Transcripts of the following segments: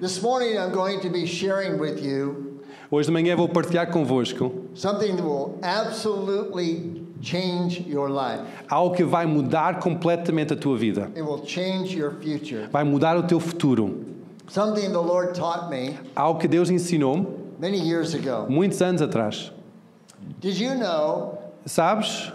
This morning I'm going to be sharing with you Hoje de manhã vou partilhar convosco something that will absolutely change your life. algo que vai mudar completamente a tua vida. It will change your future. Vai mudar o teu futuro. Something the Lord taught me Algo que Deus ensinou many years ago. muitos anos atrás. Did you know Sabes?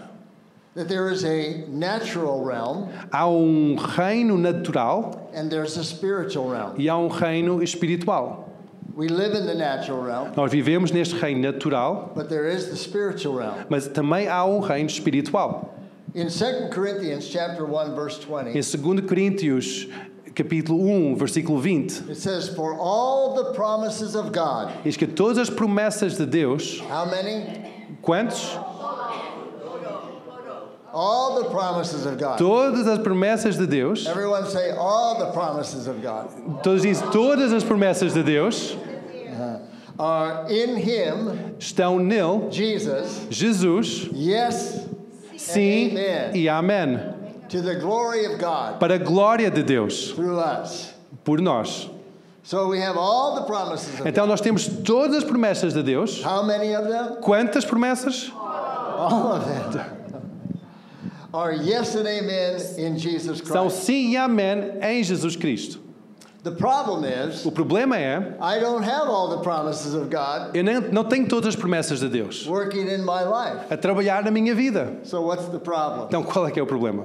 Há um reino natural and there's a spiritual realm? e há um reino espiritual. We live in the natural realm, Nós vivemos neste reino natural, but there is the spiritual realm. mas também há um reino espiritual. In 2 Corinthians chapter 1 verse 20, Em 2 Coríntios, capítulo 1, versículo 20, it says for all the promises of God. diz que todas as promessas de Deus, How many? quantos? All the promises of God. Todas as promessas de Deus, Everyone say all the promises of God todos dizem todas as promessas de Deus are in him, estão nele, Jesus. Jesus, Yes, sim Amen. e amém, to the glory of God para a glória de Deus, through us. por nós. So we have all the promises of God. Então nós temos todas as promessas de Deus. How many of them? Quantas promessas? All of them. Are yes and amen in Jesus São Christ. sim e amém em Jesus Cristo. The problem is, O problema é, I don't have all the promises of God eu nem, não tenho todas as promessas de Deus working in my life. a trabalhar na minha vida. So what's the problem? Então qual é que é o problema?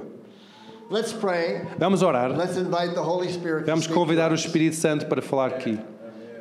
Let's pray. Vamos orar. Let's invite the Holy Spirit Vamos convidar o. Espírito Santo para falar aqui.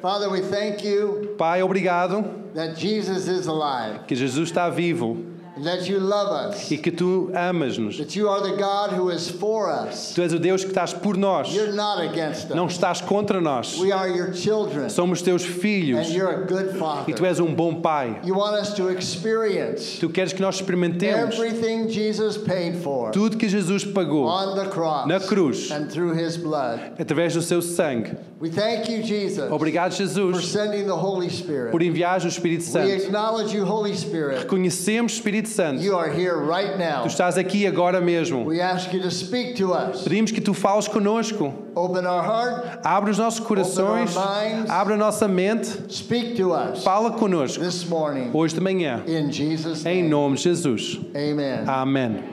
Father, we thank you Pai, obrigado that Jesus is alive, que Jesus está vivo that you love us, e que tu amas-nos. that you are the God who is for us. Tu és o Deus que estás por nós, You're not against não us. estás contra nós. We are your children, Somos teus filhos and you're a good e tu Father. és um bom Pai. You want us to experience Tu queres que nós experimentemos everything Jesus paid for tudo que Jesus pagou on the cross na cruz and through his blood. através do seu sangue. We thank you, Jesus, Obrigado, for Jesus, sending the Holy Spirit. por enviar o Espírito We Santo. acknowledge you, Holy Spirit. Reconhecemos, Espírito Santo, You are here right now. tu estás aqui agora mesmo. We ask you to speak to us. Pedimos que tu fales conosco. Open our heart. Abre os nossos corações, Open our minds. abre a nossa mente, Speak to us fala conosco this morning. hoje de manhã. In Jesus' Em name. nome de Jesus. Amen. Amém.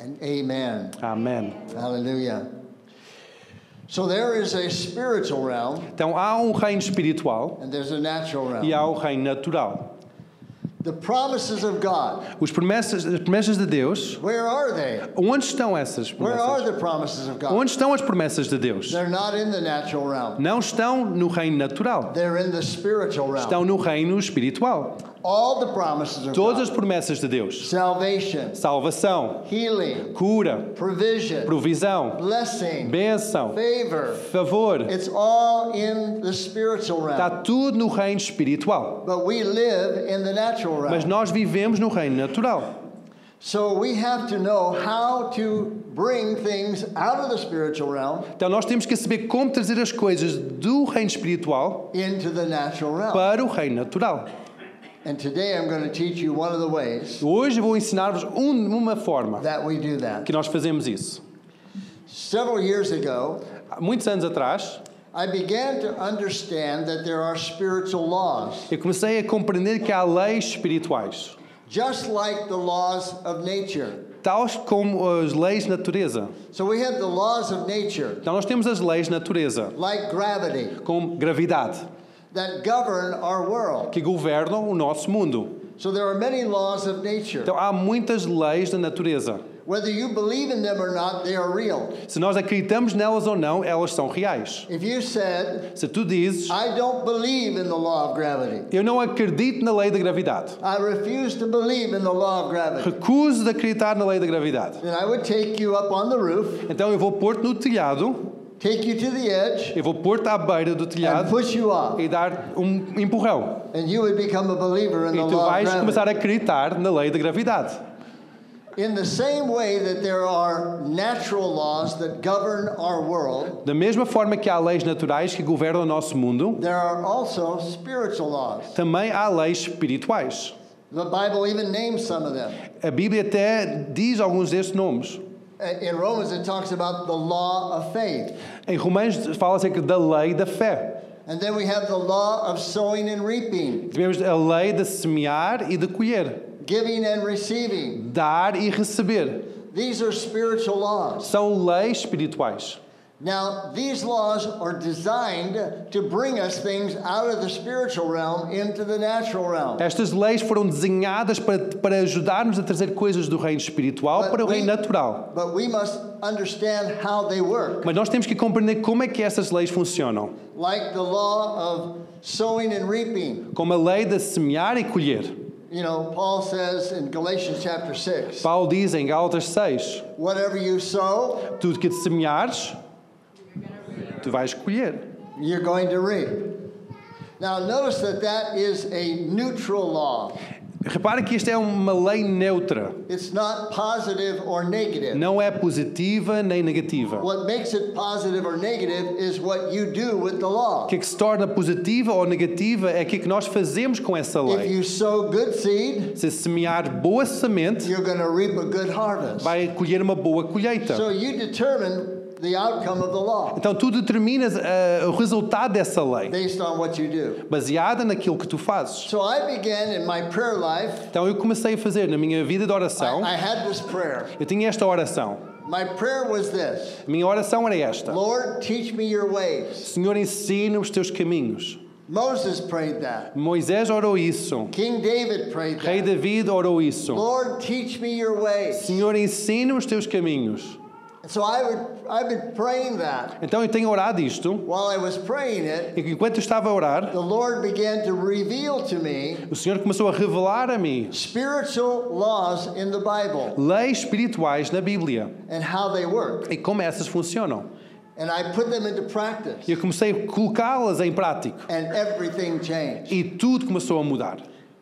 And amen. Amém. Hallelujah. So there is a spiritual realm Então há um reino espiritual and there's a natural e realm. há o reino natural. The promises of God, Os promessas, as promessas de Deus, where are they? onde estão essas Where are promessas? the promises of God? Onde estão as promessas de Deus? They're not in the natural realm. Não estão no reino natural, They're in the spiritual realm. estão no reino espiritual. All the promises of Todas as promessas de Deus: Salvation, salvação, healing, cura, provision, provisão, blessing, bênção, favor. favor. It's all in the spiritual Está realm. tudo no reino espiritual. But we live in the natural Mas realm. nós vivemos no reino natural. So we have to know how to bring things out of the spiritual realm Então nós temos que saber como trazer as coisas do reino espiritual into the natural realm. para o reino natural. Hoje vou ensinar-vos um- uma forma that we do that. que nós fazemos isso. Several years ago, muitos anos atrás, I began to understand that there are spiritual laws, eu comecei a compreender que há leis espirituais, just like the laws of nature. tais como as leis de natureza. So we have the laws of nature, Então nós temos as leis de natureza, like gravity, como gravidade, that govern our world. que governam o nosso mundo. So there are many laws of nature. Então há muitas leis da natureza. Whether you believe in them or not, they are real. Se nós acreditamos nelas ou não, elas são reais. If you said, Se tu dizes, I don't believe in the law of gravity, eu não acredito na lei da gravidade, I refuse to believe in the law of gravity, recuso de acreditar na lei da gravidade, then I would take you up on the roof, então eu vou pôr-te no telhado, take you to the edge, eu vou pôr-te à beira do and telhado push you off. e dar um empurrão. And you would become a believer in E the tu vais começar a acreditar na lei da gravidade. In the same way that there are natural laws that govern our world, Da mesma forma que há leis naturais que governam o nosso mundo, there are also spiritual laws. também há leis espirituais. The Bible even names some of them. A Bíblia até diz alguns destes nomes. Uh, In Romans, it talks about the law of faith. Em Romanos fala acerca da lei da fé. And then we have the law of sowing and reaping, Tivemos a lei de semear e de colher, giving and receiving. dar e receber. These are spiritual laws. São leis espirituais. Now, these laws are designed to bring us things out of the spiritual realm into the natural realm. Estas leis foram desenhadas para, para ajudar-nos a trazer coisas do reino espiritual para o reino natural. but we must understand how they work. Mas nós temos que compreender como é que essas leis funcionam. Like the law of sowing and reaping. Como a lei de semear e colher. You know, Paul says in Galatians chapter 6 Paulo diz em Gálatas 6: whatever you sow, Tudo que semeares, tu vais colher. you're going to reap. Now, notice that that is a neutral law. Repara que isto é uma lei neutra. It's not positive or negative. Não é positiva nem negativa. What makes it positive or negative is what you do with the law. O que é que se torna positiva ou negativa é aquilo que nós fazemos com essa If lei. you sow good seed, Se semear boa semente, you're going to reap a good harvest. vai colher uma boa colheita. So you determine the outcome of the law Então tu determinas eh, o resultado dessa lei, based on what you do. baseada naquilo que tu fazes. So I began in my prayer life, Então eu comecei a fazer na minha vida de oração, I, I had this prayer. eu tinha esta oração. My prayer was this minha oração era esta: Lord, teach me your ways. Senhor, ensina os teus caminhos. Moses prayed that. Moisés orou isso. King David prayed Rei that. David orou isso. Lord, teach me your ways. Senhor, ensina os teus caminhos. So I would, I've been praying that. Então eu tenho orado isto, While I was praying it, e enquanto eu estava a orar, the Lord began to reveal to me o Senhor começou a revelar a mim spiritual laws in the Bible leis espirituais na Bíblia and how they work. e como essas funcionam. And I put them into practice, E eu comecei a colocá-las em prática and everything changed. e tudo começou a mudar.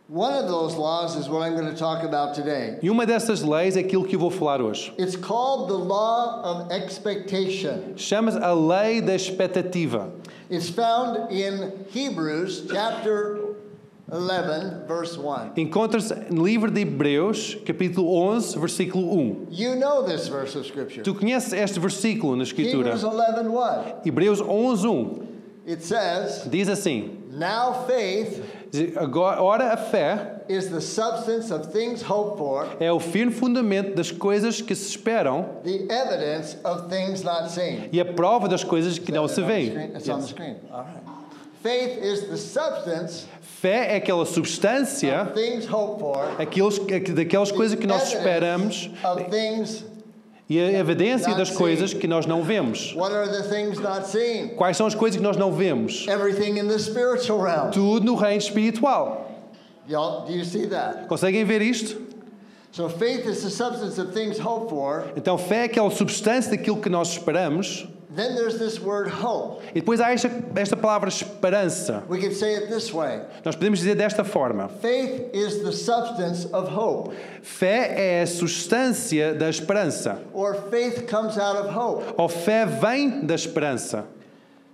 One of those laws is what I'm going to talk about today. E uma dessas leis é aquilo que eu vou falar hoje. It's called the law of expectation. Chama-se a lei da expectativa. It's found in Hebrews chapter 11, verse 1. Encontra-se no livro de Hebreus, capítulo 11, versículo 1. You know this verse of Scripture. Tu conheces este versículo na Escritura? Hebrews 11, 1. Hebreus 11, 1. It says, Diz assim: Now faith Agora, ora a fé is the substance of things hoped for, é o firme fundamento das coisas que se esperam the evidence of things not seen. e a prova das coisas que não se veem. Faith is the substance Fé é aquela substância for, aqueles, daquelas coisas que nós esperamos. E a evidência das coisas que nós não vemos. Quais são as coisas que nós não vemos? Tudo no reino espiritual. Conseguem ver isto? Então, fé é aquela substância daquilo que nós esperamos. Then there's this word hope. E depois há esta, esta palavra esperança. We can say it this way Nós podemos dizer desta forma: faith is the substance of hope, fé é a substância da esperança. or faith comes out of hope. Ou fé vem da esperança.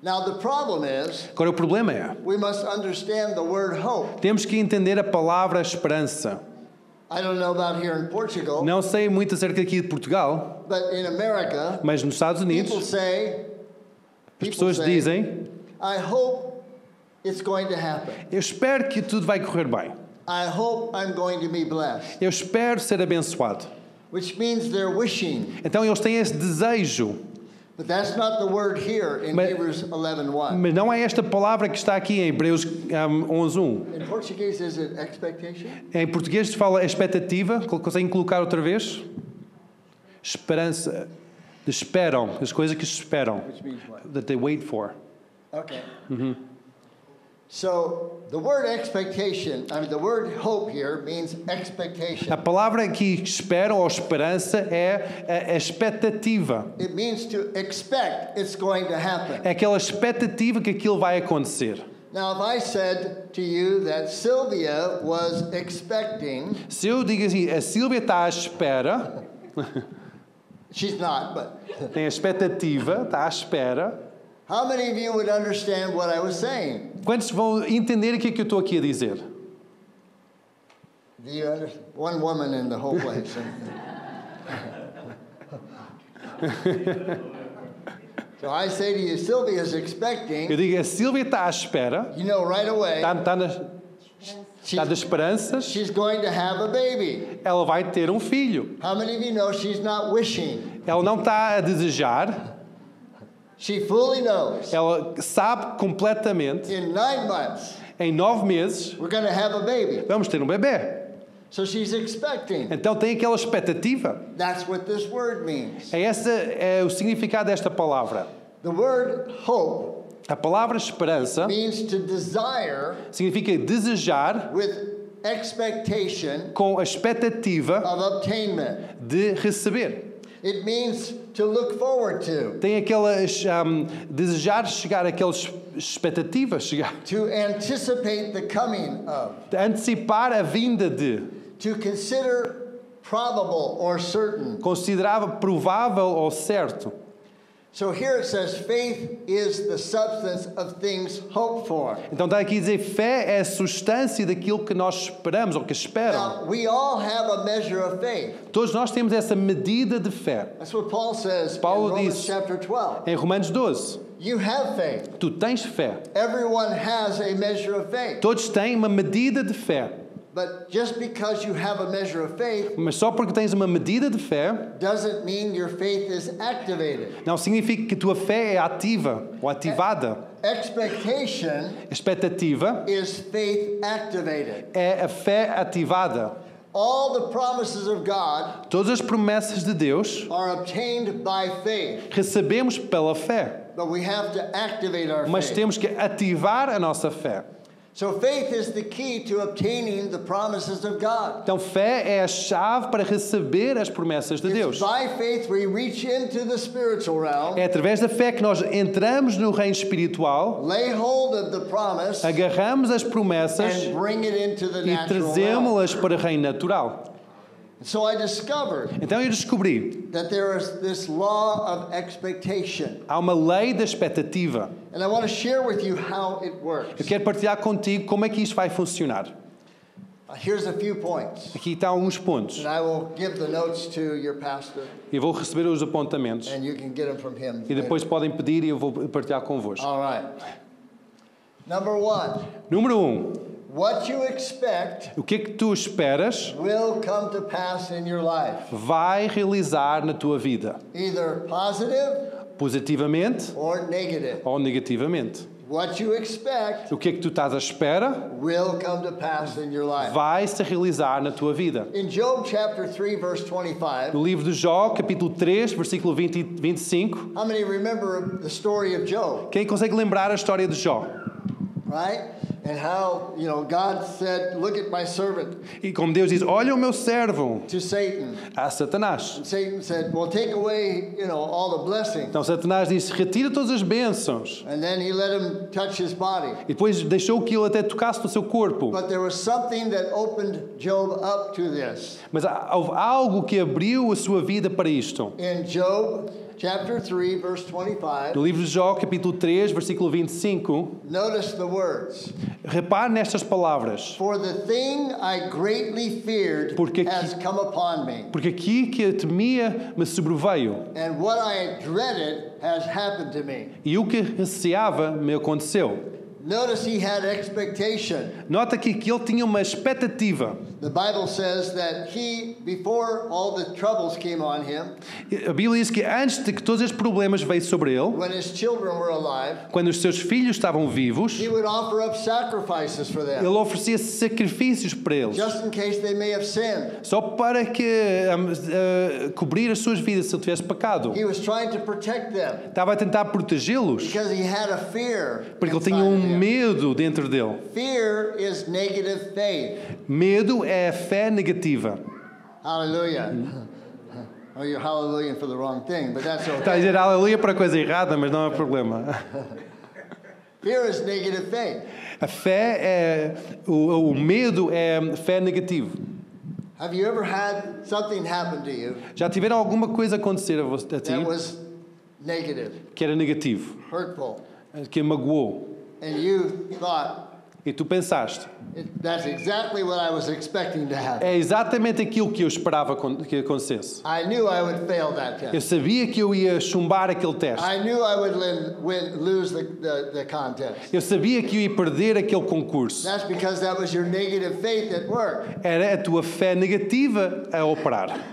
Now, the problem is Agora, o problema é: we must understand the word hope. temos que entender a palavra esperança. Não sei muito acerca aqui de Portugal, but in America, mas nos Estados people Unidos, say, as pessoas dizem: I hope it's going to happen. Eu espero que tudo vai correr bem. I hope I'm going to be blessed, Eu espero ser abençoado. which means they're wishing. Então, eles têm esse desejo. But that's not the word here in Mas- Hebrews 11:1. Mas não é esta palavra que está aqui em Hebreus um, 11.1. In Portuguese, is it expectation? Em português se fala expectativa. Conseguem colocar outra vez? Esperança. Esperam. As coisas que esperam. That they wait for. Okay. So the word expectation, I mean, the word hope here means expectation. A palavra que esperam ou esperança é a, expectativa. It means to expect it's going to happen. É aquela expectativa que aquilo vai acontecer. Now, if I said to you that Sylvia was expecting, Se eu digo assim, a está à espera, she's not, but tem a expectativa, está à espera, how many of you would understand what I was saying? quantos vão entender o que é que eu estou aqui a dizer? Do you understand? One woman in the whole place. So I say to you, Sylvia's expecting, Eu digo, a Sílvia está à espera, you know right away, está, está, nas, está esperanças, she's going to have a baby. ela vai ter um filho. How many of you know she's not wishing? Ela não está a desejar, She fully knows. ela sabe completamente, In nine months, em nove meses, we're to have a baby. vamos ter um bebê. So she's expecting. Então tem aquela expectativa. That's what this word means. É esse é o significado desta palavra. The word hope A palavra esperança means to desire significa desejar with expectation com a expectativa of obtainment. de receber. It means to look forward to, Tem aquelas um, desejar chegar àquelas expectativas, chegar, to anticipate the coming of, de antecipar a vinda de, to consider probable or certain. considerava provável ou certo. So here it says faith is the substance of things hoped for. Então está aqui a dizer fé é a substância daquilo que nós esperamos ou que esperam. Now, we all have a measure of faith. Todos nós temos essa medida de fé. That's what Paul says Paulo in Romans diz- chapter 12. Em Romanos 12, You have faith. tu tens fé. Everyone has a measure of faith. Todos têm uma medida de fé. But just because you have a measure of faith Mas só porque tens uma medida de fé, doesn't mean your faith is activated. não significa que tua fé é ativa ou ativada. Expectation expectativa is faith activated. é a fé ativada. All the promises of God Todas as promessas de Deus are obtained by faith, recebemos pela fé, but we have to activate our mas faith. temos que ativar a nossa fé. So faith is the key to obtaining the promises of God. Então, fé é a chave para receber as promessas de Deus. by faith we reach into the spiritual realm, É através da fé que nós entramos no reino espiritual, lay hold of the promise, agarramos as promessas and bring it into the e natural realm. trazemos-las para o reino natural. So I discovered Então eu descobri, that there is this law of expectation. há uma lei da expectativa. And I want to share with you how it works. Eu quero partilhar contigo como é que isto vai funcionar. Uh, Here's a few points. Aqui estão alguns pontos. And I will give the notes to your pastor, Eu vou receber os apontamentos and you can get them from him. e depois podem pedir e eu vou partilhar convosco. All right. Number one, Número um, what you expect o que é que tu esperas will come to pass in your life, vai realizar na tua vida, either positive positivamente or negative. ou negativamente. What you expect O que é que tu estás à espera will come to pass in your life. vai se realizar na tua vida. In Job chapter 3, verse 25, No livro de Jó, capítulo 3, versículo 20 e 25, how many remember the story of Job? quem consegue lembrar a história de Jó? right? And how, you know, God said, Look at my servant E como Deus diz, olha o meu servo, to Satan. a Satanás. And Satan said, Well, take away, you know, all the blessings. Então Satanás disse, retira todas as bênçãos. And then he let him touch his body. E depois deixou que ele até tocasse no seu corpo. But there was something that opened Job up to this. Mas houve algo que abriu a sua vida para isto. In Job chapter 3, verse 25, No livro de Jó, capítulo 3, versículo 25, notice the words repare nestas palavras. For the thing I greatly feared Porque aqui- has come upon me, Porque aqui que eu temia me sobreveio, and what I dreaded has happened to me. e o que receava me aconteceu. Notice he had expectation. Nota aqui que ele tinha uma expectativa. The Bible says that he, before all the troubles came on him, A Bíblia diz que antes de que todos estes problemas veio sobre ele, when his children were alive, quando os seus filhos estavam vivos, he would offer up sacrifices for ele them, oferecia sacrifícios para eles, just in case they may have sinned. só para que um, uh, cobrir as suas vidas se ele tivesse pecado. He was trying to protect them Estava a tentar protegê-los, because he had a fear. porque ele tinha um. Medo dentro dele. Fear is negative faith. Medo é a fé negativa. Hallelujah. Oh, you're hallelujahing for the wrong thing, but that's Está a okay. dizer aleluia para a coisa errada, mas não há problema. Fear is negative faith. A fé é. O, o medo é fé negativo. Have you ever had something happen to you Já tiveram alguma coisa acontecer a, você, a ti that was negative, que era negativo, hurtful, que magoou? And you thought, E tu pensaste, That's exactly what I was expecting to happen. é exatamente aquilo que eu esperava que acontecesse. I knew I would fail that Eu test. sabia que eu ia chumbar aquele teste. I knew I would win, win, lose the, the, the contest. Eu sabia que eu ia perder aquele concurso. That's because that was your negative faith at work. Era a tua fé negativa a operar. How about the woman with the issue of blood?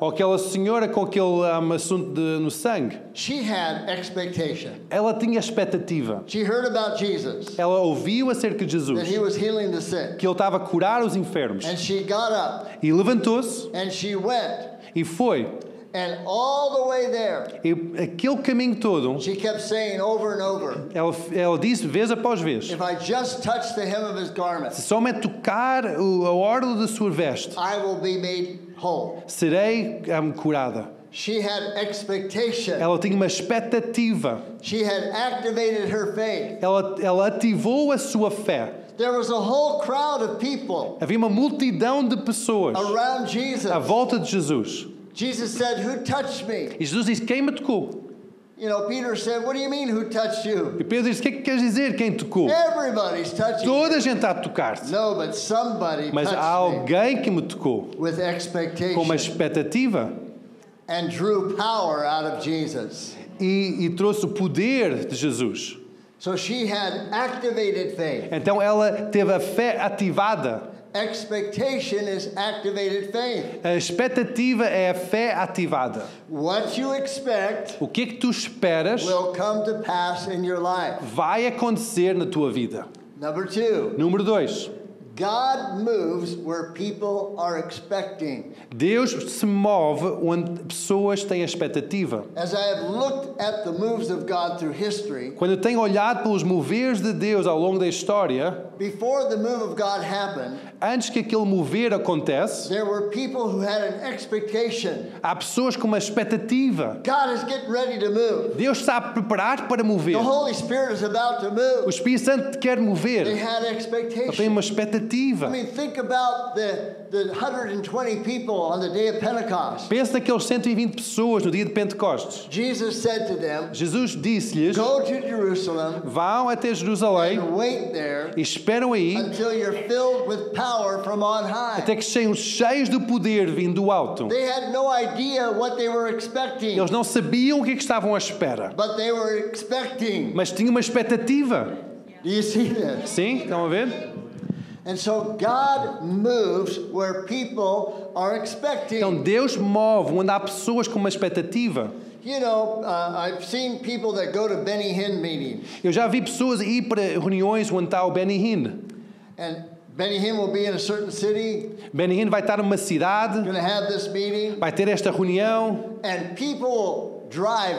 Ou aquela senhora com aquele um, assunto de- no sangue. She had expectation. Ela tinha expectativa. She heard about Jesus, Ela ouviu acerca de that Jesus, he was healing the sick. que ele estava a curar os enfermos. And she got up E levantou-se and she went. e foi. And all the way there, E aquele caminho todo, she kept saying over and over, ela, ela disse vez após vez: If I just touch the hem of his garment, se somente tocar o- a orla da sua veste, I will be made whole. serei um, curada. She had expectation. Ela tinha uma expectativa. She had activated her faith. Ela, ela ativou a sua fé. There was a whole crowd of people Havia uma multidão de pessoas around Jesus. à volta de Jesus. Jesus said, Who touched me? E Jesus disse: Quem me tocou? You know, Peter said, What do you mean, who touched you? E Pedro disse: O que é que queres dizer? Quem tocou? Everybody's touching. Toda a gente está a tocar-te. No, but somebody Mas há touched me alguém que me tocou with com uma expectation expectativa and drew power out of Jesus. e, e trouxe o poder de Jesus. So she had activated faith. Então ela teve a fé ativada. Expectation is activated faith. A expectativa é a fé ativada. What you expect O que é que tu esperas will come to pass in your life. vai acontecer na tua vida? Number two, Número dois. God moves where people are expecting. Deus se move onde pessoas têm expectativa. As I have looked at the moves of God through history, Quando eu tenho olhado pelos moveres de Deus ao longo da história, before the move of God happened, antes que aquele mover acontece, there were people who had an expectation. há pessoas com uma expectativa. God is getting ready to move. Deus está a preparar para mover. The Holy Spirit is about to O move. Espírito Santo quer They mover. had Ele tem expectation. uma expectativa. I mean, think about the, the 120 people on the day of Pentecost. Pensa naqueles 120 pessoas no dia de Pentecostes. Jesus said to them, Jesus disse-lhes: Go to Jerusalem Vão até Jerusalém and wait there e esperam aí until you're filled with power from on high. até que sejam cheios do poder vindo do alto. They had no idea what they were expecting, Eles não sabiam o que é que estavam à espera, but they were expecting. mas tinham uma expectativa. Do you see? Sim? Estão a ver? Então expecting. Deus move onde há pessoas com uma expectativa. You know, uh, I've seen people that go to Benny Hinn meetings, Eu já vi pessoas ir para reuniões onde está o Benny Hinn. and Benny Hinn will be in a certain city, Benny Hinn vai estar numa cidade, have this meeting, vai ter esta reunião and people drive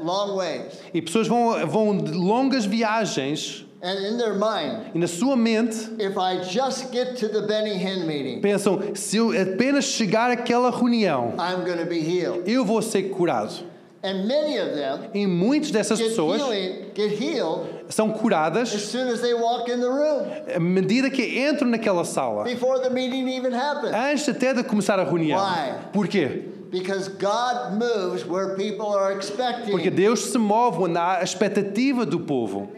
long ways. e pessoas vão, vão longas viagens And in their mind, e na sua mente if I just get to the Benny Hinn meeting, pensam: se eu apenas chegar àquela reunião, I'm going to be healed. eu vou ser curado. And many of them E muitas dessas get, pessoas healing, get healed são as curadas soon as they walk in the room, à medida que entram naquela sala, before the meeting even happens. antes até de começar a reunião. Why? Porquê? Because God moves where people are expecting. Porque Deus se move onde há a expectativa do povo.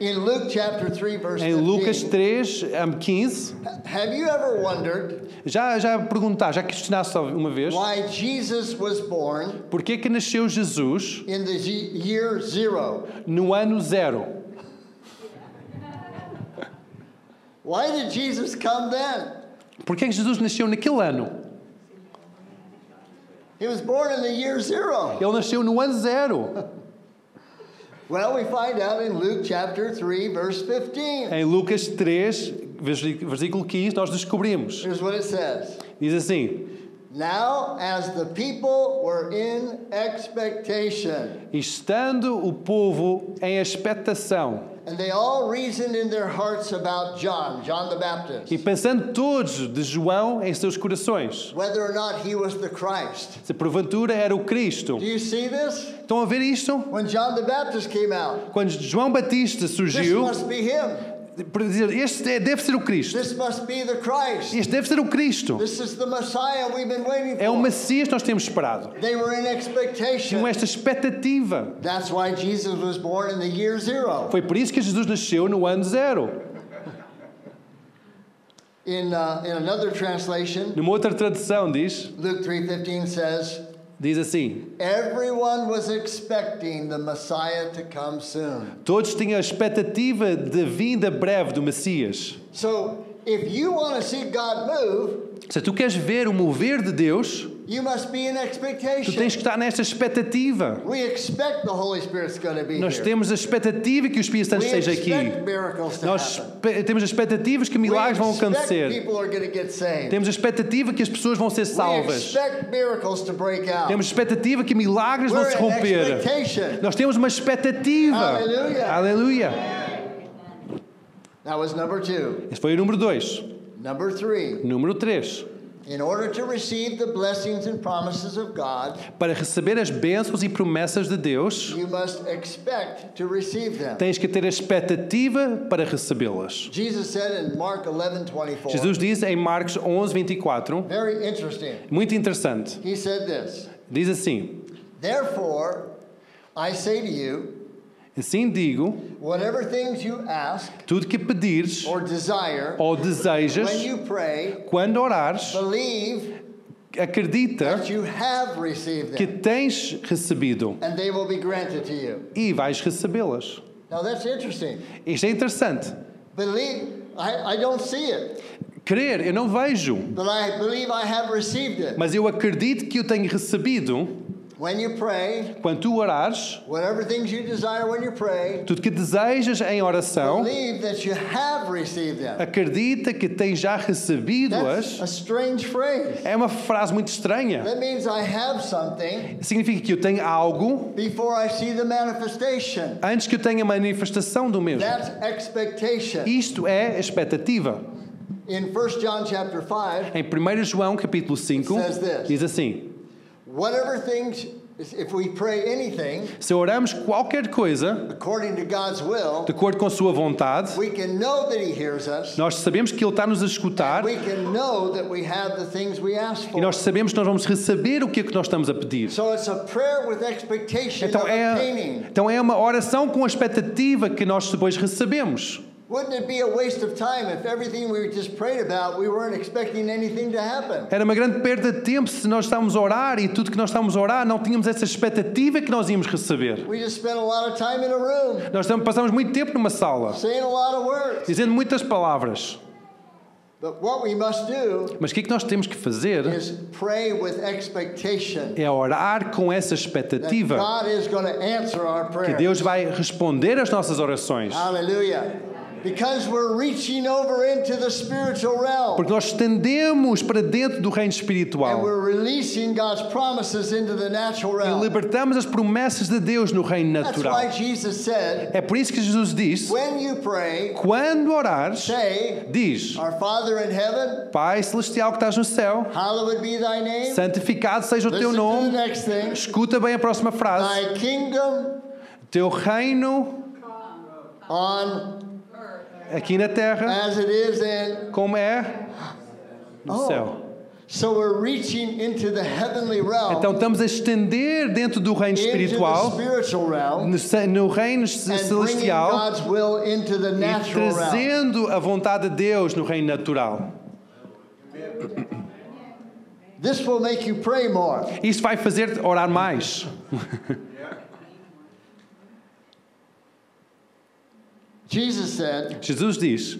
Em Lucas 15, 3, um, 15, have you ever wondered já, já perguntar, já questionaste uma vez, why Jesus was born porquê que nasceu Jesus in the z- year zero? no ano zero? Why did Jesus come then? Porquê que Jesus nasceu naquele ano? He was born in the year zero. Ele nasceu no ano zero. Well, we find out in Luke chapter 3, verse 15. Em Lucas 3, versi- versículo 15, nós descobrimos. Here's what it says. Diz assim: Now, as the people were in expectation, Estando o povo em expectação and they all reasoned in their hearts about John, John the Baptist, e pensando todos de João em seus corações, whether or not he was the Christ. se porventura era o Cristo. Do you see this? Estão a ver isto? When John the Baptist came out, Quando João Batista this surgiu, must be him. Para dizer, este é- deve ser o Cristo. This must be the Christ. Este deve ser o Cristo. This is the Messiah we've been waiting É o. Messias que nós temos esperado. They were in expectation. Com esta expectativa. That's why Jesus was born in the year zero. Foi por isso que Jesus nasceu no ano zero. In, uh, in another translation, Numa outra tradução diz, Luke 3:15 says, diz assim: "Everyone was expecting the Messiah to come soon." Todos tinham a expectativa de vinda breve do Messias. So, if you want to see God move, Se tu queres ver o mover de Deus, you must be in tu tens que estar nesta expectativa. We expect the Holy Spirit's going to be Nós here. temos a expectativa que o Espírito Santo esteja aqui. Nós temos expectativas que We milagres vão acontecer. Temos a expectativa que as pessoas vão ser salvas. Temos expectativa que milagres vão se romper. Nós temos uma expectativa. Aleluia. Esse foi o número 2. Number three. Número 3. In order to receive the blessings and promises of God, Para receber as bênçãos e promessas de Deus, you must expect to receive them. tens que ter a expectativa para recebê-las. Jesus said in Mark 11 24. Jesus diz em Marcos 11, 24, Very interesting. muito interessante. He said this Diz assim: Therefore, I say to you, Assim digo, whatever things you ask tudo que pedires or desire, ou desejas, when you pray, quando orares, believe acredita that you have received que tens recebido and they will be granted to you. e vais recebê-las. Now that's interesting. Isto é interessante. Believe, I, I don't see it, Crer, eu não vejo, but I believe I have received it. mas eu acredito que eu tenho recebido When you pray, quando tu orares, whatever things you desire when you pray, tudo que desejas em oração, believe that you have received them. acredita que tens já recebido-as. a strange phrase. É uma frase muito estranha. That means I have something Significa que eu tenho algo before I see the manifestation. antes que eu tenha a manifestação do mesmo. That's expectation. Isto é expectativa. In 1 John chapter 5, Em 1 João capítulo 5 Says this. diz assim: whatever things, if we pray anything Se oramos qualquer coisa according to God's will, de acordo com a sua vontade, we can know that He hears us. nós sabemos que Ele está nos a escutar We can know that we have the things we ask e for. nós sabemos que nós vamos receber o que é que nós estamos a pedir. So it's a prayer with expectation Então é, então é uma oração com a expectativa que nós depois recebemos. Wouldn't it be a waste of time if everything we just prayed about, we weren't expecting anything to happen? Era uma grande perda de tempo se nós estávamos a orar e tudo que nós estávamos a orar não tínhamos essa expectativa que nós íamos receber. We just spent a lot of time in a room Nós passamos muito tempo numa sala, dizendo muitas palavras. But what we must do Mas o que é que nós temos que fazer? is pray with expectation É orar com essa expectativa God is going to answer our que. Deus vai responder às nossas orações. Hallelujah. Because we're reaching over into the spiritual realm Porque nós estendemos para dentro do reino and espiritual we're releasing God's promises into the natural e realm. libertamos as promessas de Deus no reino That's natural. why Jesus said, É por isso que Jesus disse: when you pray, quando orares, say, diz: Our Father in heaven, Pai celestial que estás no céu, hallowed be thy name. santificado seja o teu Listen to the nome. next thing. Escuta bem a próxima frase: Thy kingdom Teu reino on aqui na terra, as it is in. como é no Oh. céu. So we're reaching into the heavenly realm, Então estamos a estender dentro do reino espiritual, spiritual realm, no no reino celestial, e trazendo a vontade de Deus no reino natural. This will make you pray more. Isto vai fazer orar mais. Jesus said, Jesus diz: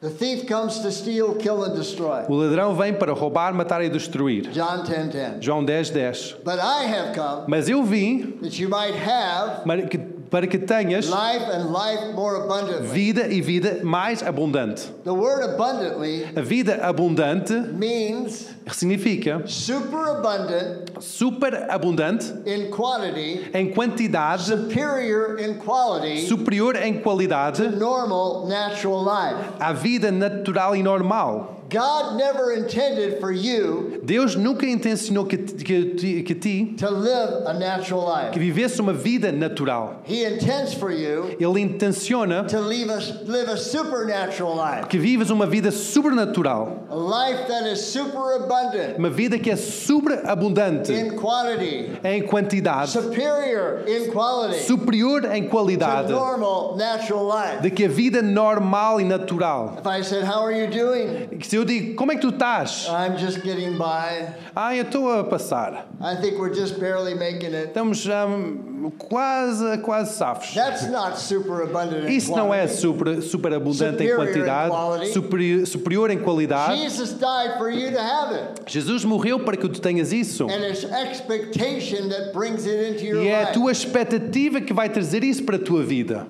The thief comes to steal, kill, and destroy. O ladrão vem para roubar, matar e destruir. John 10 10. João 10, 10. But I have come Mas eu vim that you might have que, para que tenhas life and life more abundantly. vida e vida mais abundante. The word abundantly A vida abundante means significa superabundant super abundante in quantity, em quantidade, superior in quality, superior em qualidade normal natural life. à vida natural e normal. God never intended for you Deus nunca intencionou que, que, que ti to live a natural que life. vivesse uma vida natural. He intends for you Ele intenciona to live a, live a supernatural life, que vivas uma vida sobrenatural, a life that is superabundant uma vida que é sobreabundante in quantity, em quantidade, superior in quality superior em to qualidade, normal natural life. de que a vida normal e natural. If I said, How are you doing? Eu digo, como é que tu estás? I'm just getting by. Ah, eu estou a passar. I think we're just barely making it. Estamos hum, quase, quase safos. That's not superabundant in Isso não é super, super abundante em Superior in quantidade, quality. superior, superior em qualidade. Jesus died for you to have it. Jesus morreu para que tu tenhas isso. And it's expectation that brings it into your E é a life. tua expectativa que vai trazer isso para a tua vida.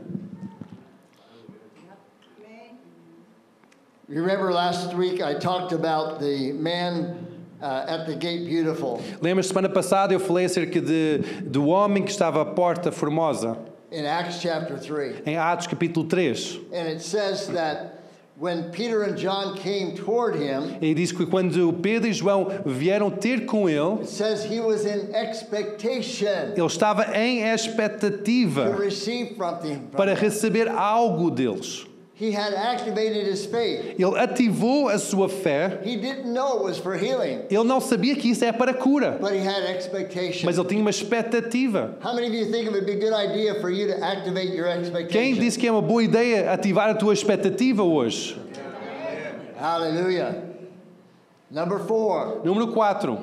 Remember last week I talked about the man uh, at the gate beautiful. Lembras, semana passada eu falei acerca de, do homem que estava à porta formosa, in Acts chapter 3. em Atos capítulo 3. And it says that when Peter and John came toward him, E diz que quando Pedro e João vieram ter com ele, it says he was in expectation ele estava em to expectativa receive something. from para receber algo deles. He had activated his faith. Ele ativou a sua fé. He didn't know it was for healing, Ele não sabia que isso é para cura, but he had expectation. mas ele tinha uma expectativa. How many of you think it would be a good idea for you to activate your Quem expectation? disse que é uma boa ideia ativar a tua expectativa hoje? Hallelujah. Number four, Número 4.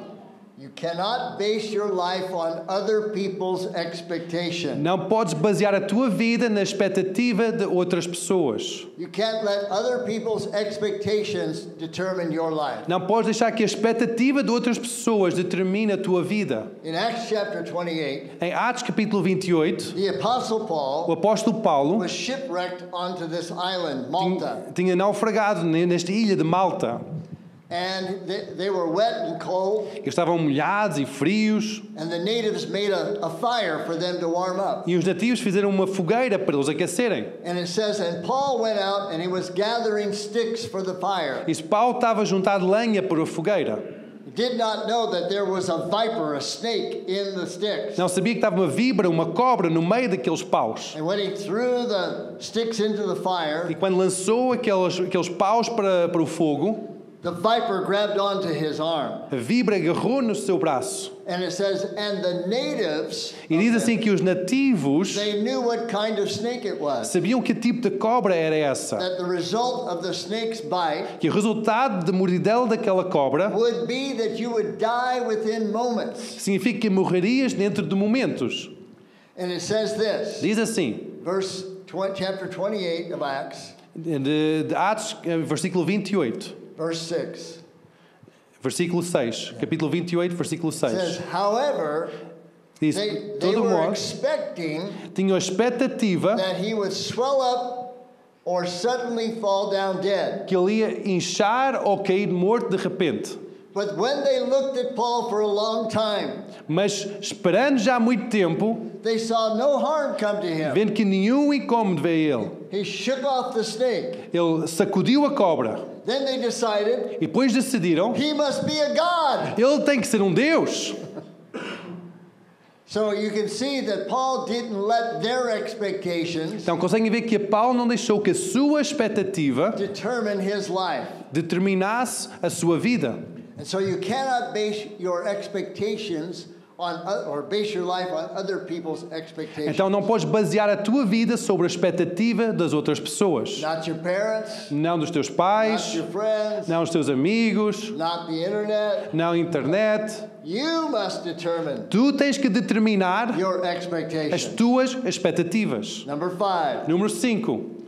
You cannot base your life on other people's expectation. Não podes basear a tua vida na expectativa de outras pessoas. You can't let other people's expectations determine your life. Não podes deixar que a expectativa de outras pessoas determine a tua vida. In Acts chapter 28, Em Atos capítulo 28, the Apostle o Paul apóstolo Paulo was shipwrecked onto this island, Malta, tinha naufragado nesta ilha de Malta. And they, they were wet and cold, Eles estavam molhados e frios and the natives made a, a fire for them to warm up. e os nativos fizeram uma fogueira para eles aquecerem. And it says, and Paul went out and he was gathering sticks for the fire. E Paulo estava a juntar lenha para a fogueira. He did not know that there was a viper, a snake, in the sticks. Não sabia que estava uma vibra, uma cobra no meio daqueles paus. And when he threw the sticks into the E fire, quando lançou aqueles, aqueles paus para, para o fogo, the viper grabbed onto his arm. a vibra agarrou no seu braço. And it says, and the natives, E diz assim que os nativos they knew what kind of snake it was. sabiam que tipo de cobra era essa. That the result of the snake's bite Que o resultado de mordidela daquela cobra would be that you would die within moments. significa que morrerias dentro de momentos. And it says this, Diz assim, verse 20, chapter 28 of Acts, de, de Atos, eh, versículo 28, verse 6. versículo 6, capítulo 28, versículo It says, 6. however, Diz, they, they todo were modo, expecting tinham a expectativa that he would swell up or suddenly fall down dead. que ele ia inchar ou cair morto de repente. But when they looked at Paul for a long time, Mas esperando já há muito tempo, they saw no harm come to him. vendo que nenhum incômodo veio a ele, He shook off the snake. ele sacudiu a cobra Then they decided e depois decidiram, he must be a god. ele tem que ser um Deus. So you can see that Paul didn't let their expectations Então conseguem ver que Paulo não deixou que a sua expectativa determine his life. determinasse a sua vida. And so you cannot base your expectations on o- or base your life on other people's expectations. Então não podes basear a tua vida sobre a expectativa das outras pessoas. not your parents, Não dos teus not pais, your friends, não dos teus amigos, not the internet. não a internet. You must determine Tu tens que determinar your as tuas expectativas. Number five, Número 5.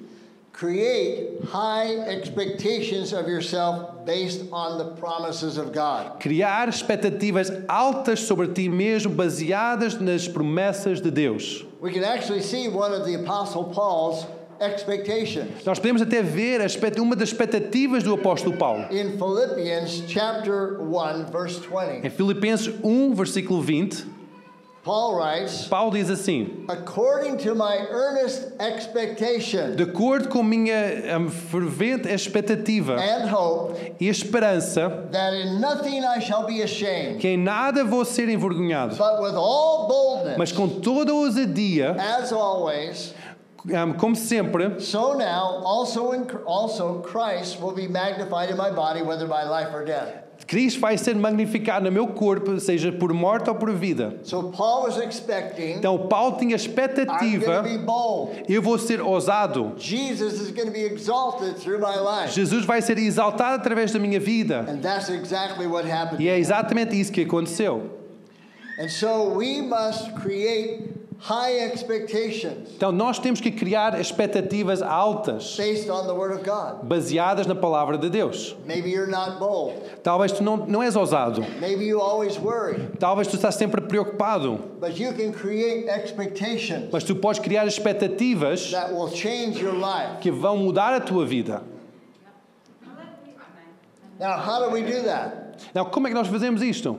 Create high expectations of yourself based on the promises of God. Criar expectativas altas sobre ti mesmo, baseadas nas promessas de Deus. We can actually see one of the Apostle Paul's expectations. Nós podemos até ver uma das expectativas do apóstolo Paulo. In Philippians chapter 1, verse 20, Em Filipenses 1, versículo 20, Paul writes, Paulo diz assim: according to my earnest expectation De acordo com minha fervente expectativa and hope e esperança, that in nothing I shall be ashamed, que em nada vou ser envergonhado, but with all boldness, mas com toda ousadia, as always, como sempre, so now also in also Christ will be magnified in my body, whether by life or death. Cristo vai ser magnificado no meu corpo, seja por morte ou por vida. So Paul was expecting, Então Paulo tinha expectativa, eu vou ser ousado. Jesus is going to be exalted through my life. Jesus vai ser exaltado através da minha vida. And that's exactly what happened. E é exatamente isso que aconteceu. And so we must create Então nós temos que criar expectativas altas, based on the Word of God. baseadas na palavra de Deus. Maybe you're not bold. Talvez tu não, não és ousado. Maybe you always worry. Talvez tu estás sempre preocupado. But you can create expectations Mas tu podes criar expectativas that will change your life. que vão mudar a tua vida. Now, how do we do that? Como é que nós fazemos isto?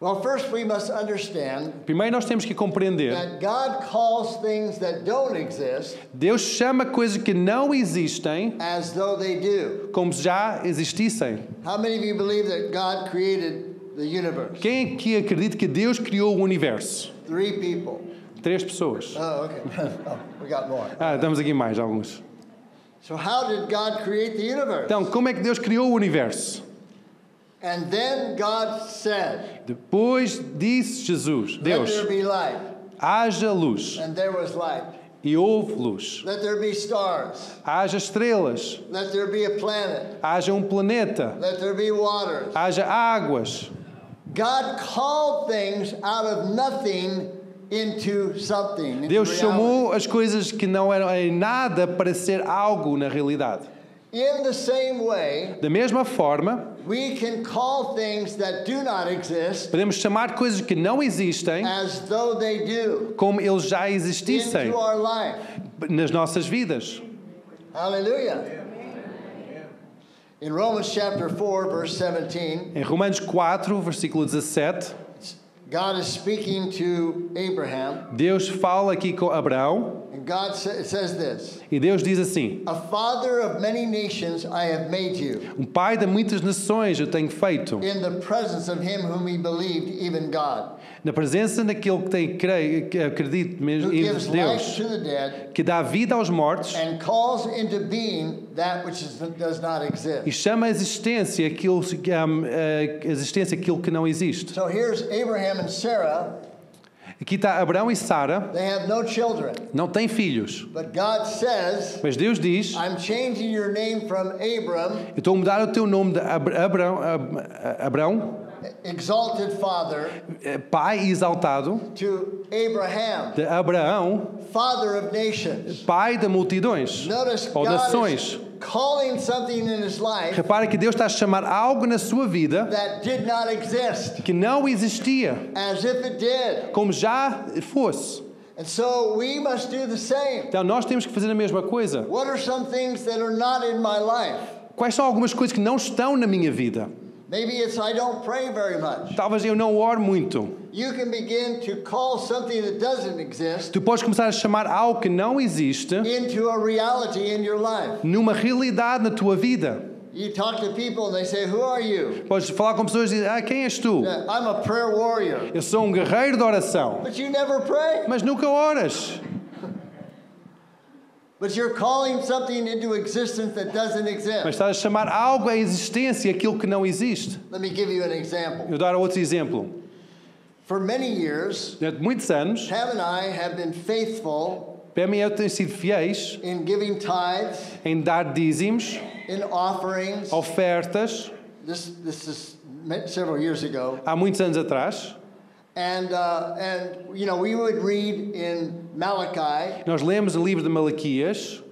Well, first we must understand Primeiro nós temos que compreender. that God calls things that don't exist Deus chama coisas que não existem as though they do. como se já existissem. How many of you believe that God created the universe? Quem aqui acredita que Deus criou o universo? Three people. Três pessoas. Oh, okay. oh, we got more. Ah, estamos aqui mais alguns. So, how did God create the universe? Então, como é que Deus criou o universo? And then God said, Depois disse Jesus, Let Deus, there be light. haja luz. And there was light. E houve luz. Let there be stars. Haja estrelas. Let there be a planet. Haja um planeta. Let there be waters. Haja águas. God called things out of nothing into something. into Deus reality. chamou as coisas que não eram em nada para ser algo na realidade. In the same way, Da mesma forma, we can call things that do not exist podemos chamar coisas que não existem as though they do como eles já existissem into our life. nas nossas vidas. Hallelujah. In Romans chapter 4, verse 17, Em Romanos 4, versículo 17, God is speaking to Abraham, Deus fala aqui com Abraão and God sa- it says this e Deus diz assim: A father of many nations I have made you, Um pai de muitas nações eu tenho feito, in the presence of him whom he believed, even God, na presença daquele que tem creio, que acredito mesmo em gives life Deus, to the dead que dá vida aos mortos and calls into being that which is, does not e exist. chama a existência aquilo, um, a existência aquilo que não existe. So here's Abraham and Sarah. Aqui está Abraão e Sara, They have no children, não têm filhos, but God says, mas Deus diz: I'm changing your name from Abram, Eu estou a mudar o teu nome de Ab- Abraão, Ab- Abraão, exalted father, eh, pai exaltado, to Abraham, de Abraão, father of nations. pai de multidões Notice ou God is nações. calling something in his life Repara que Deus está a chamar algo na sua vida that did not exist, que não existia, as if it did. como já fosse. And so we must do the same. Então nós temos que fazer a mesma coisa. What are some things that are not in my life? Quais são algumas coisas que não estão na minha vida? Maybe it's I don't pray very much. Talvez eu não oro muito. You can begin to call something that doesn't exist Tu podes começar a chamar algo que não existe into a reality in your life. numa realidade na tua vida. You talk to people and they say, Who are you? Podes falar com pessoas e dizer: Ah, quem és tu? "Yeah, I'm a prayer warrior. Eu sou um guerreiro de oração. But you never pray. Mas nunca oras. But you're calling something into existence that doesn't Mas exist. estás a chamar algo à existência aquilo que não existe. Let me give you an example. Eu dar outro exemplo. For many years, Durante muitos anos, Pam and I have been faithful Pam e eu temos sido fiéis in giving tithes, em dar dízimos, in offerings. ofertas, This, this is several years ago. há muitos anos atrás. And, uh, and, you know, we would read in Malachi, Nós lemos o livro de Malaquias,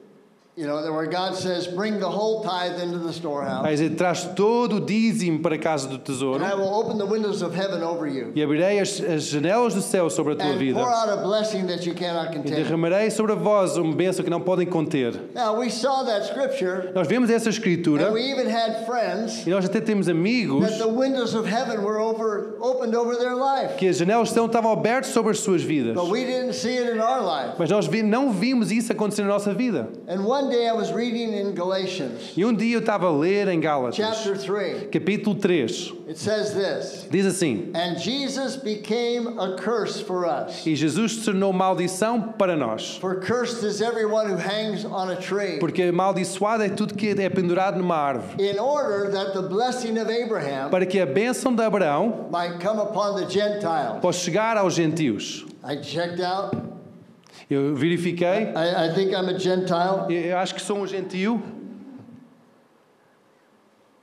You know, where God says, bring the whole tithe into the storehouse, dizer, traz todo o dízimo para a casa do tesouro and I will open the windows of heaven over you, e abrirei as, as janelas do céu sobre a tua and vida pour out a blessing that you cannot e contain. derramarei sobre vós uma bênção que não podem conter. Now, we saw that scripture, Nós vemos essa escritura and we even had friends e nós até temos amigos that the windows of heaven were over, opened over their life. que as janelas estão, estavam abertas sobre as suas vidas. But we didn't see it in our life. Mas nós vi- não vimos isso acontecer na nossa vida. And one day I was reading in Galatians E um dia eu estava a ler em Gálatas, chapter 3. capítulo 3, It says this diz assim: And Jesus became a curse for us. E Jesus se tornou maldição para nós. For cursed is everyone who hangs on a tree, Porque amaldiçoado é tudo que é pendurado numa árvore. in order that the blessing of Abraham Para que a bênção de Abraão might come upon the Gentiles. possa chegar aos gentios. I checked out. Eu verifiquei, I, I think I'm a Gentile. eu acho que sou um gentio. And so I saw this. I read that verse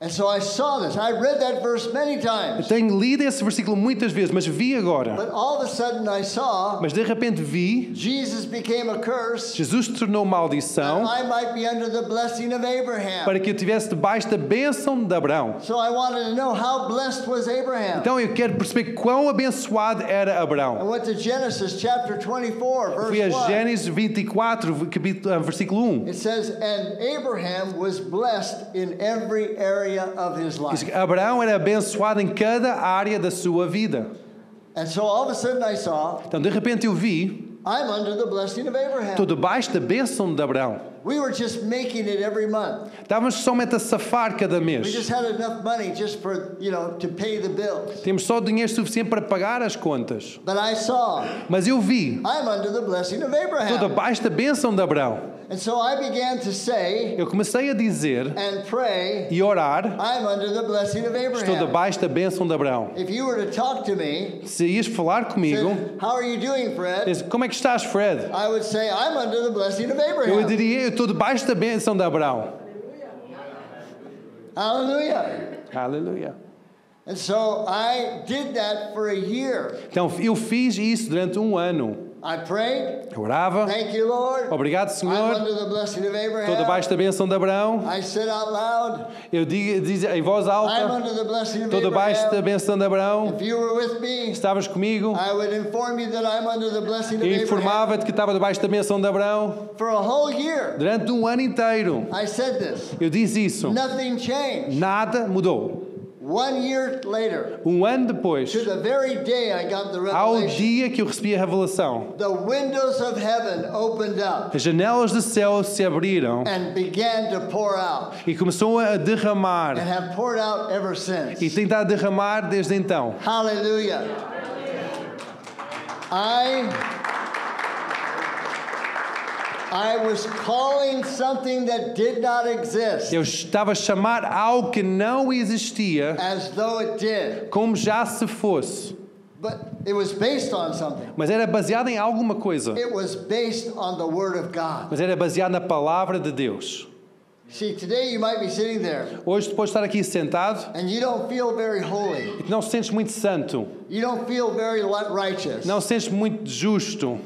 many Eu tenho lido esse versículo muitas vezes, mas vi agora. But all of a sudden I saw Mas de repente vi, Jesus became a curse Jesus tornou maldição I might be under the blessing of Abraham. para que eu estivesse debaixo da bênção de Abraão. So I wanted to know how blessed was Abraham. Então eu quero perceber quão abençoado era I Abraão. went to Genesis chapter 24, Fui a verse 1. Gênesis 24, capítulo, ah, versículo 1. It says, And Abraham was blessed in every area of his Diz life. que Abraão era abençoado em cada área da sua vida. And so all of a sudden I saw, Então de repente eu vi, I'm under the blessing of Abraham. estou debaixo da bênção de Abraão. We were just making it every month. Estávamos somente a safar cada We mês. just had enough money just for, you know, to pay the bills. Temos só dinheiro suficiente para pagar as contas. But I saw, Mas eu vi, I'm under the blessing of estou Abraham. debaixo da bênção de Abraão. And so I began to say Eu comecei a dizer and pray, e orar, I'm under the blessing of estou Abraham. debaixo da bênção de Abraão. If you were to talk to me, Se ias falar comigo, said, How are you doing, Fred? como é que estás, Fred? I would say, I'm under the blessing of Eu Abraham. diria, estou debaixo da bênção de Abraão. Hallelujah. Aleluia. And so I did that for a year. Então eu fiz isso durante um ano. I prayed, Eu orava, thank you, Lord. obrigado, I'm Senhor. under the blessing of Estou Abraham. debaixo da bênção de Abraão. I said out loud, Eu digo, diz em voz I'm alta, under the blessing of estou debaixo da Abraham. bênção de Abraão. If you were with me, Estavas comigo I would inform you that I'm under the blessing of e Abraham. informava-te que estava debaixo da bênção de Abraão. For a whole year, Durante um ano inteiro, I said this. eu disse isso. Nothing changed. Nada mudou. One year later, Um ano depois, to the very day I got the ao revelation, dia que eu recebi a revelação, the windows of heaven opened up as janelas do céu se abriram and began to pour out e começou a derramar. and have poured out ever E a derramar desde então. Hallelujah. I Eu estava a chamar algo que não existia as though it did. como já se fosse. But it was based on something. Mas era baseado em alguma coisa. It was based on the word of God. Mas era baseado na palavra de Deus. See, today you might be sitting there Hoje, depois de estar aqui sentado, and you don't feel very holy. e não se sentes muito santo, You don't feel very righteous. não se sentes muito justo.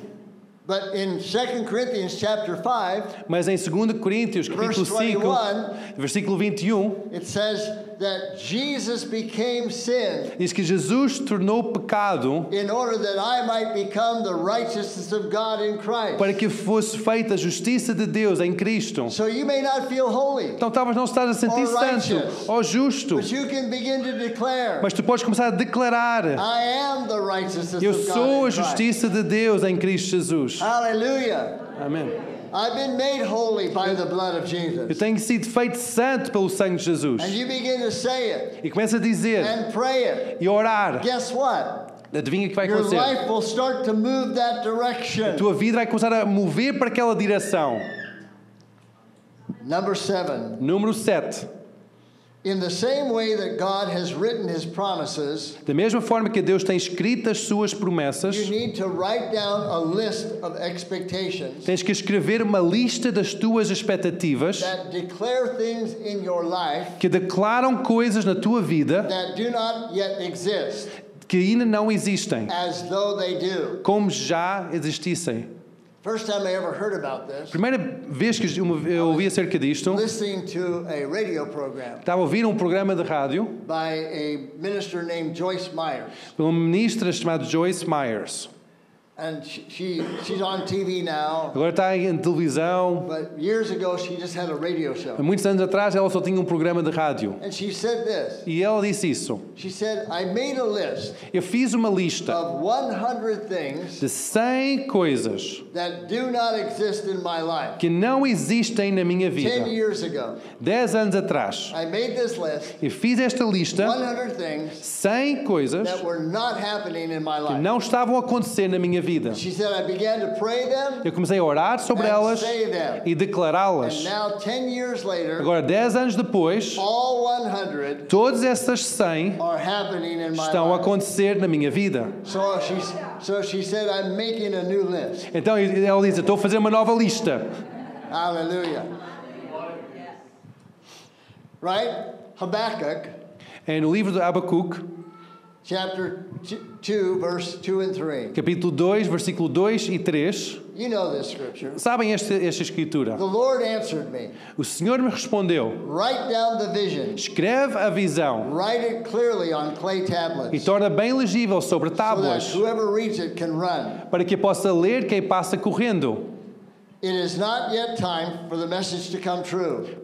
But in 2 Corinthians chapter 5, Mas em 2 Coríntios, capítulo Verse 5, 21, versículo 21, it says that Jesus became sin diz que Jesus tornou pecado in order that I might become the righteousness of God in Christ. para que fosse feita a justiça de Deus em Cristo. So you may not feel holy, Então talvez não estás a sentir santo ou justo, but you can begin to declare, mas tu podes começar a declarar: I am the righteousness Eu of God sou a justiça de Deus em Cristo Jesus. Hallelujah. Amém. I've been made holy by the blood of Eu Jesus. tenho sido feito santo pelo sangue de Jesus. And you begin to say it E começa a dizer and pray it. e orar. Guess what? Adivinha o que vai Your acontecer? life will start to move that A tua vida vai começar a mover para aquela direção. Number seven. Número 7. Da mesma forma que Deus tem escrito as suas promessas, you need to write down a list of expectations tens que escrever uma lista das tuas expectativas that declare things in your life que declaram coisas na tua vida that do not yet exist que ainda não existem, as though they do. como já existissem. First time I ever heard about this, Primeira vez que eu ouvi acerca disto, listening to a radio program estava a ouvir um programa de rádio by a minister named Joyce Myers. por uma ministra chamada Joyce Myers. And she, she she's on TV now, Agora está em televisão. but years ago she just had a radio Há show. muitos anos atrás ela só tinha um programa de rádio. And she said this. E ela disse isso. She said, I made a list Eu fiz uma lista of 100 things de 100 coisas that do not exist in my life. que não existem na minha 10 vida. years ago, 10 anos atrás. I made this list, Eu fiz esta lista, 100 things 100 coisas that were not happening in my que life. não estavam a acontecer na minha vida. She said, I began to pray them Eu comecei a orar sobre elas e declará-las. And now, 10 years later, Agora, 10 anos depois, all 100 todas essas 100 are happening in my estão a acontecer na minha vida. So she, so she said, I'm making a new list. Então ela diz: "Eu Estou a fazer uma nova lista. Hallelujah. Right? Habakkuk É no livro de Abacuque, chapter 2, verse 2 and 3. capítulo 2, versículo 2 e 3. You know this scripture. Sabem esta, esta escritura? The Lord answered me. O Senhor me respondeu: Write down the vision. Escreve a visão Write it clearly on clay e tablets torna bem legível sobre so that tábuas, whoever reads it can run. para que possa ler quem passa correndo.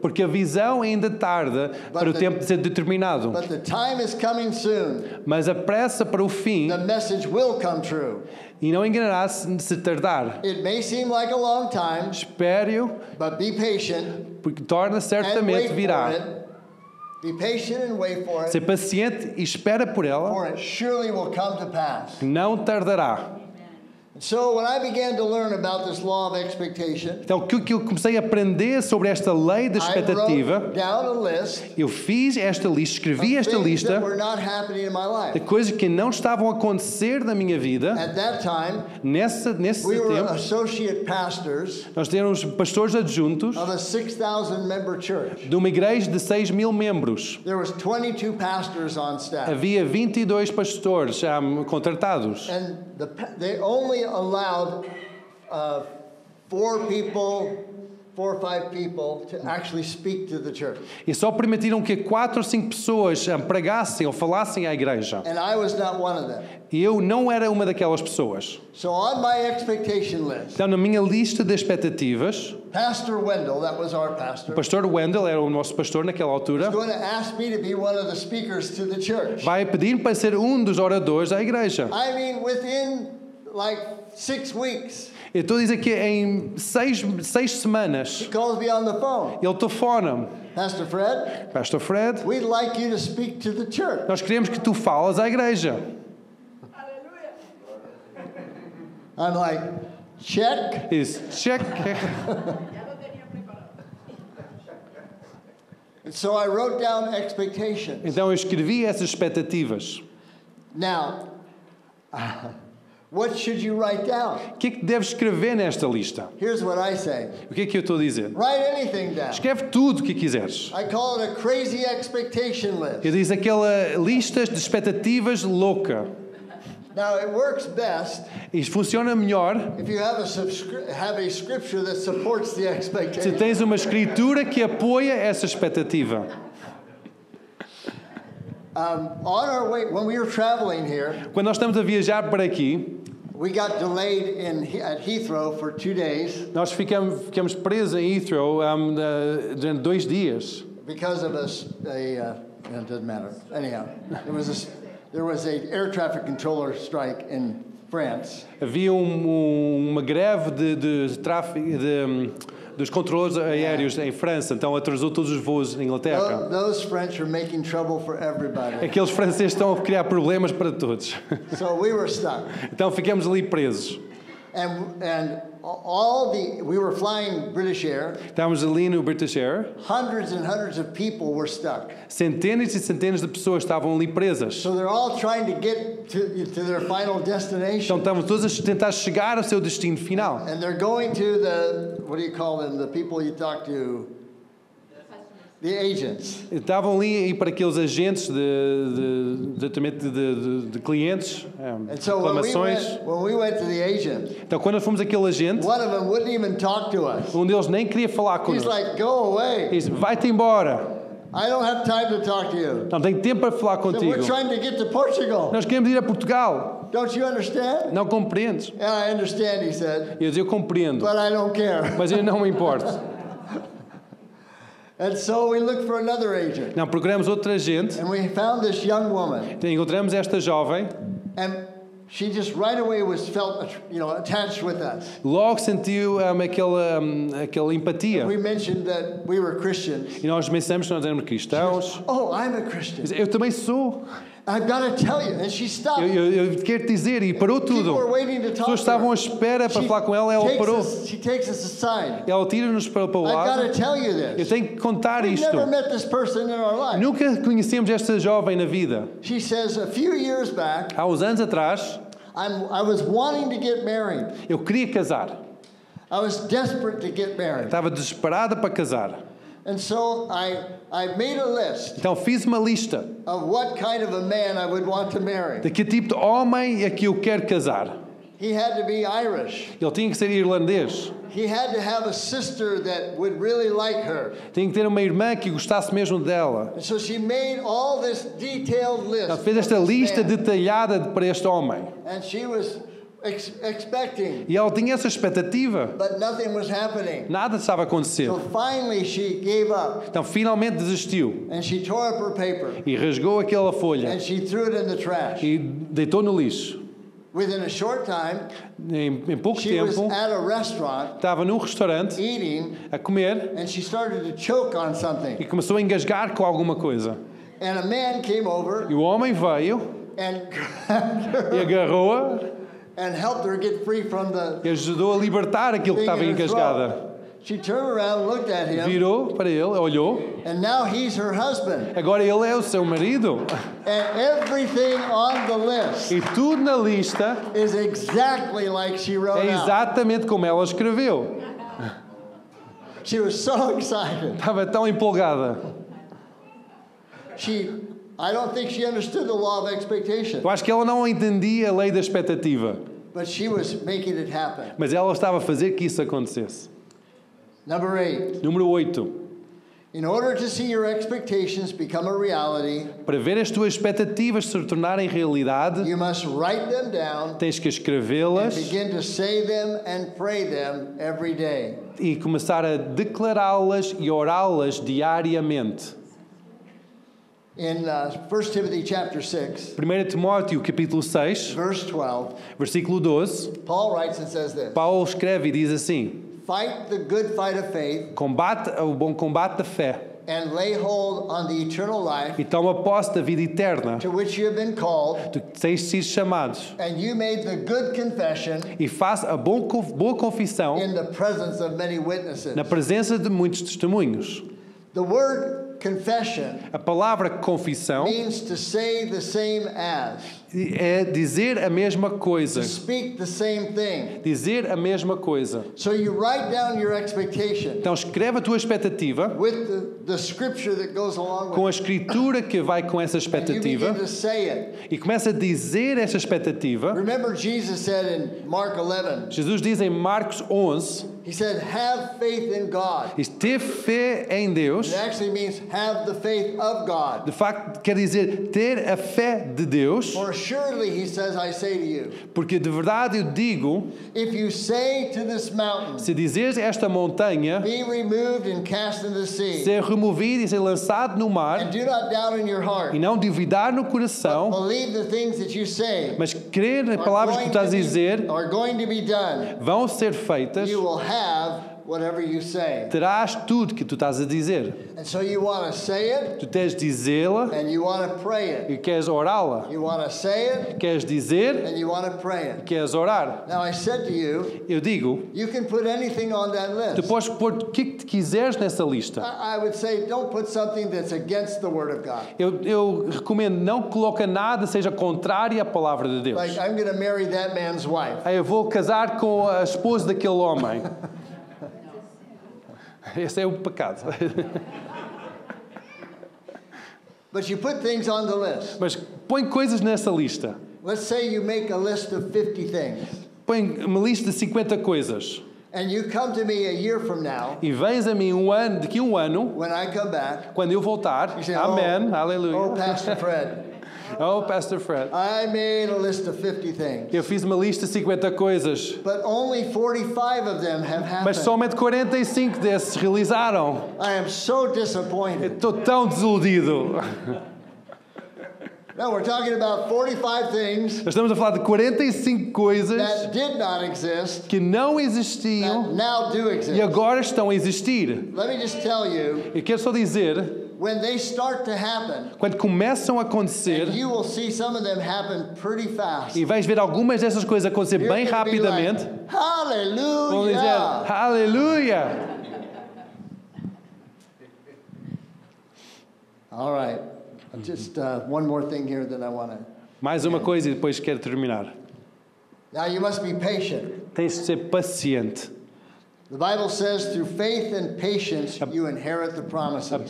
Porque a visão ainda tarda para o the- tempo de ser determinado. but the time is coming soon. Mas a pressa para o fim, The message will come true. e não enganará-se se tardar. It may seem like a long time, Espere-o, but be patient porque torna and wait certamente for virá. it. Be patient and wait for Ser paciente e espera por ela, for it surely will come to pass. não tardará. Então, o que eu comecei a aprender sobre esta lei da I expectativa, wrote down a list eu fiz esta lista, escrevi esta lista de coisas que não estavam a acontecer na minha vida. At that time, Nessa, nesse we were tempo, nós tínhamos pastores adjuntos of a 6,000 member church. de uma igreja de 6 mil membros. There was 22 pastors on staff. Havia 22 pastores já contratados. And the, they only allowed uh, four people, four or five people to actually speak to the church. E só permitiram que quatro ou cinco pessoas pregassem ou falassem à igreja. And I was not one of them. E eu não era uma daquelas pessoas. So on my expectation list, Então, na minha lista de expectativas, Pastor Wendell, that was our pastor, o pastor Wendell era o nosso pastor naquela altura, was going to ask me to be one of the speakers to the church. vai pedir para ser um dos oradores da igreja. I mean, within like six weeks, Eu estou a dizer que em seis, seis semanas he calls me on the phone. ele telefona Pastor Fred, Pastor Fred, we'd like you to speak to the church. nós queremos que tu falas à igreja. I'm like, check. Disse, check. And so I wrote down expectations. Então eu escrevi essas expectativas. Now, what should you write down? O que é que deves escrever nesta lista? Here's what I say O que é que eu estou a dizer? write anything down. Escreve tudo o que quiseres. I call it a crazy expectation list. Eu disse aquela lista de expectativas louca. Now, it works best Isto funciona melhor if you have a, have a scripture that supports the se expectation. tens uma escritura que apoia essa expectativa. Um, on our way, when we were traveling here, Quando nós estamos a viajar para aqui, we got delayed in, at Heathrow for two days nós ficamos, ficamos presos em Heathrow um, durante dois dias. because of a, a, uh, it doesn't matter. Anyhow, there was a, there was a air traffic controller strike in France. Havia um- um- uma greve de, de tráfego de, dos controladores aéreos em França, então atrasou todos os voos na Inglaterra. Tho- Those French are making trouble for everybody. Aqueles franceses estão a criar problemas para todos. So we were stuck. Então ficamos ali presos. And, and all the, we were flying British Air, Estávamos ali no British Air, hundreds and hundreds of people were stuck. centenas e centenas de pessoas estavam ali presas. So they're all trying to get to, to their final destination. Então estavam todas a tentar chegar ao seu destino final. And they're going to the, what do you call them? The people you talk to. The agents. Estavam ali e para aqueles agentes de, de, de, de, clientes, eh, so we, reclamações. went, we agent, Então, quando nós fomos aquele agente, one of them wouldn't even talk to us. um deles nem queria falar He's connosco. like, go away. Disse: Vai-te embora. I don't have time to talk to you. Não tenho tempo para falar So contigo. we're trying to get to Portugal. Nós queremos ir a Portugal. Don't you understand? Não compreendes? And I understand, he said, Eu disse: Eu compreendo, but I don't care. mas eu não me importo. And so we looked for another agent. Não, procuramos outra agente. And we found this young woman. Então, Encontramos esta jovem. And she just right away was felt, you know, attached with us. Logo sentiu um, aquela, um, aquela empatia. We mentioned that we were Christians. E nós mencionamos que nós éramos cristãos. Oh, I'm a Christian. Eu também sou. I've got to tell you. And she stopped. Eu, eu, eu quero dizer, e parou tudo. As pessoas estavam à espera para She falar com ela, ela takes parou. us- she takes us aside. Ela tira-nos para, para o I've got lado. to tell you Eu this. tenho que contar We've isto. never met this person in our life. Nunca conhecemos esta jovem na vida. She says, a few years back, Há uns anos atrás, I'm, I was wanting to get married. eu queria casar. I was desperate to get married. Estava desesperada para casar. And so I, I made a list Então fiz uma lista of what kind of a man I would want to marry. de que tipo de homem é que eu quero casar. He had to be Irish. Ele tinha que ser irlandês. He had to have a sister that would really like her. Tinha que ter uma irmã que gostasse mesmo dela. And so she made all this detailed list. Ela fez esta lista detalhada para este homem. And she was E ela tinha essa expectativa. but nothing was happening. Nada estava a acontecer. So finally she gave up Então finalmente desistiu and she tore up her paper e rasgou aquela folha and she threw it in the trash. e deitou no lixo. Within a short time, Em, em pouco she was tempo, at a restaurant estava num restaurante eating a comer and she started to choke on something. e começou a engasgar com alguma coisa. And a man came over E o homem veio and grabbed e her agarrou-a and helped her get free from the e ajudou a libertar aquilo que estava engasgada. She turned around, looked at him, Virou para ele, olhou. and now he's her husband. Agora ele é o seu marido. And everything on the list E tudo na lista is exactly like she wrote é out. exatamente como ela escreveu. She was so excited. Estava tão empolgada. She, I don't think she understood the law of expectation, Eu acho que ela não entendia a lei da expectativa, but she was making it happen. mas ela estava a fazer que isso acontecesse. Number eight, Número 8. in order to see your expectations become a reality, Para ver as tuas expectativas se tornarem realidade, you must write them down tens que escrevê-las begin to say them and pray them every day. e começar a declará-las e orá-las diariamente. In uh, 1 Timothy chapter 6, 1 Timóteo capítulo 6, verse 12, versículo 12, Paul writes and says this Paulo escreve e diz assim: Fight the good fight of faith Combate o bom combate da fé and lay hold on the eternal life e toma posse da vida eterna, to which you have been called, que tens sido chamados, and you made the good confession e faça a bom, boa confissão in the presence of many witnesses. na presença de muitos testemunhos. The word A palavra confissão means to say the same as, é dizer a mesma to coisa. speak the same thing. Dizer a mesma coisa. So you write down your expectation Então escreve a tua expectativa with the, the scripture that goes along with com a escritura que vai com essa expectativa to say it. e começa a dizer essa expectativa. Remember, Jesus said in Mark 11, Jesus diz em Marcos 11, He said, Have faith in God. diz, ter fé em Deus, It actually means have the faith of God. de facto quer dizer ter a fé de Deus, For surely, he says, I say to you, porque de verdade eu digo, if you say to this mountain, se dizeres esta montanha Be removed and cast into the sea, ser removido e ser lançado no and mar, do not doubt in your heart, e não duvidar no coração, believe the things that you say mas crer nas palavras que tu estás a dizer are going to be done. vão ser feitas, You will have have whatever you say. terás tudo que tu estás a dizer. And so you want to say it, Tu tens de dizê-la and you want to pray it. e queres orá-la. You want to say it, Queres dizer and you want to pray e it. queres orar. Now, I said to you, Eu digo, you can put anything on that tu list. podes pôr o que, quiseres nessa lista. I I would say don't put something that's against the Word of God. Eu, eu recomendo, não coloca nada seja contrário à palavra de Deus. Like, I'm going to marry that man's wife. Eu vou casar com a esposa daquele homem. Esse é o pecado. But you put things on the list. Mas põe coisas nessa lista. Let's say you make a list of 50 things, Põe uma lista de 50 coisas. and you come to me a year from now, E vens a mim um ano, daqui a um ano, when I come back, quando eu voltar. say, Amém. oh, Aleluia. oh, Pastor Fred, Oh, Pastor Fred. I made a list of 50 things, Eu fiz uma lista de 50 coisas. but only 45 of them have Mas happened. somente 45 desses realizaram. I am so disappointed. Estou tão desiludido. No, we're talking about 45 things estamos a falar de 45 coisas that did not exist que não existiam now do e exist. agora estão a existir. Let me just tell you, Eu quero só dizer, when they start to happen, quando começam a acontecer, you will see some of them happen pretty fast. e vais ver algumas dessas coisas acontecer bem rapidamente, vão dizer! Aleluia! All right. Just uh, one more thing here that I want to. Mais uma coisa e depois quero terminar. Now you must be patient. Tens de ser paciente.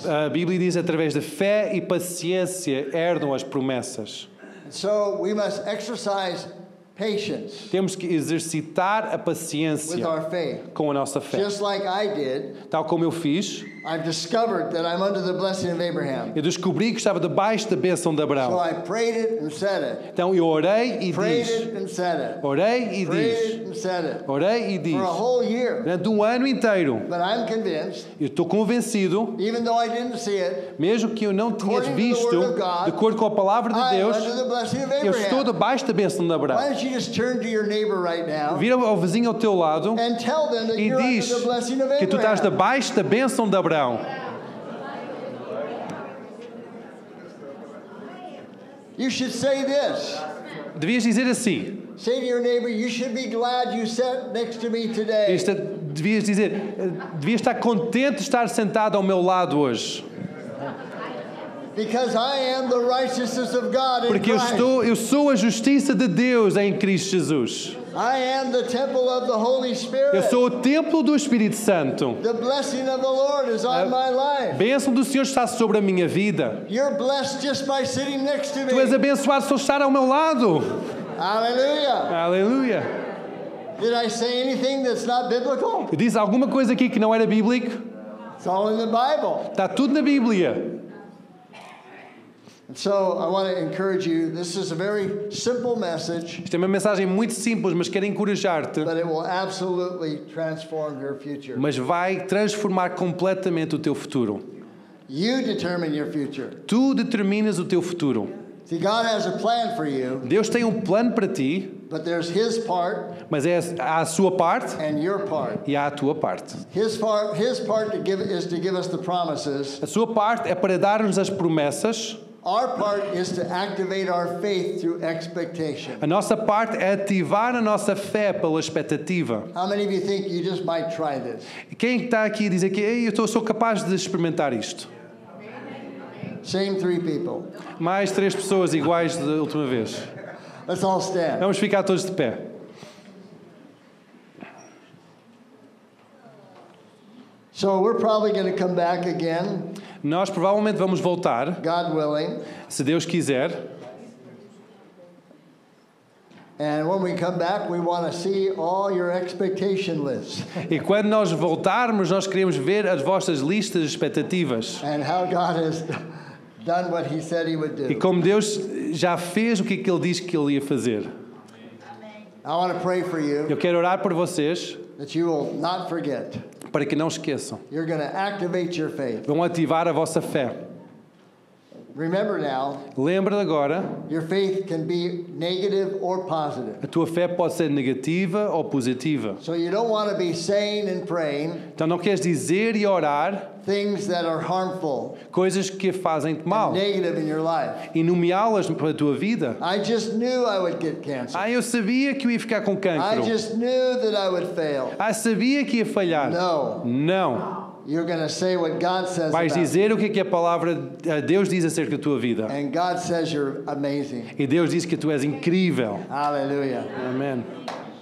A Bíblia diz através de fé e paciência herdam as promessas. So we must exercise patience Temos que exercitar a with paciência our faith. com a nossa fé. Just like I did, Tal como eu fiz, I've discovered that I'm under the blessing of Abraham. eu descobri que estava debaixo da bênção de So Abraão. I prayed it and said it. Então eu orei e Prayed diz. it and said it. Orei e Prayed diz. it and said it. Orei e diz. For a whole year. Durante um ano inteiro, But I'm convinced, eu estou convencido, even though I didn't see it, mesmo que eu não tinha the visto, God, de acordo com a palavra de Deus, eu estou Abraham. debaixo da bênção de Why Abraão. don't you just turn to your neighbor right now Vira ao vizinho ao teu lado and tell them that e you're diz under the blessing of que tu estás Abraham? debaixo da bênção de Abraão. You should say this. Devias dizer assim. Say to your neighbor, you should be glad you sat next to me today. É- devias dizer, devias estar contente de estar sentado ao meu lado hoje. Because I am the righteousness of God in Porque eu, estou, eu sou a justiça de Deus em Cristo Jesus. I am the temple of the Holy Spirit. Eu sou o templo do Espírito Santo. The blessing of the Lord is on my life. Bênção do Senhor está sobre a minha vida. You're blessed just by sitting next to Tu és me. abençoado só estar ao meu lado. Hallelujah. Aleluia. Did I say anything that's not biblical? Eu disse alguma coisa aqui que não era bíblico? It's all in the Bible. Está tudo na Bíblia. So I want to encourage you. This is a very simple message, Isto é uma mensagem muito simples, mas quero encorajar-te. but it will absolutely transform your future. Mas vai transformar completamente o teu futuro. You determine your future. Tu determinas o teu futuro. See, God has a plan for you, Deus tem um plano para ti, but there's His part mas é há a sua parte and your part. e há a tua parte. His part, His part to give is to give us the promises. A sua parte é para dar-nos as promessas. Our part is to activate our faith through expectation. A nossa parte é ativar a nossa fé pela expectativa. How many of you think you just might try this? Quem está aqui a dizer que eu estou- sou capaz de experimentar isto? Same three people. Mais três pessoas iguais da última vez. Let's all stand. Vamos ficar todos de pé. So we're probably going to come back again, Nós provavelmente vamos voltar, God willing. se Deus quiser. And when we come back, we want to see all your expectation lists E quando nós voltarmos, nós queremos ver as vossas listas de expectativas. and how God has done what He said He would E do. como Deus já fez o que, é que Ele disse que Ele ia fazer. I want to pray for you Eu quero orar por vocês that you will not forget. Para que não esqueçam. Vão ativar a vossa fé. Remember now, Lembra agora, your faith can be negative or positive. a tua fé pode ser negativa ou positiva. So you don't want to be saying and praying Então não queres dizer e orar things that are harmful, coisas que fazem-te mal negative in your life. e nomeá-las para a tua vida. I just knew I would get cancer. Ah, eu sabia que eu ia ficar com I cancro. just knew that I would fail. Ah, sabia que ia falhar. No. Não. You're going to say what God says Vais dizer o que é que a palavra a Deus diz acerca da tua vida. And God says you're amazing. E Deus diz que tu és incrível. Hallelujah. Amém.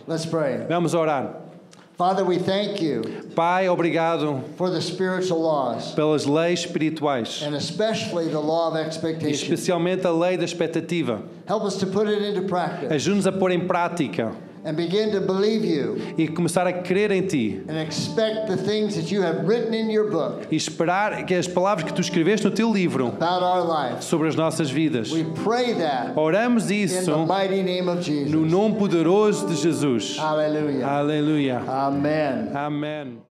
Let's pray. Vamos orar. Father, we thank you Pai, obrigado for the spiritual laws, pelas leis espirituais, and especially the law of expectation. especialmente a lei da expectativa. Help us to put it into practice Ajude-nos a pôr em prática and begin to believe you e começar a crer em Ti and expect the things that you have written in your book e esperar que as palavras que Tu escreveste no Teu livro about our lives. sobre as nossas vidas. We pray that Oramos in isso the mighty name of no Jesus. nome poderoso de Jesus. Aleluia. Amen. Amém.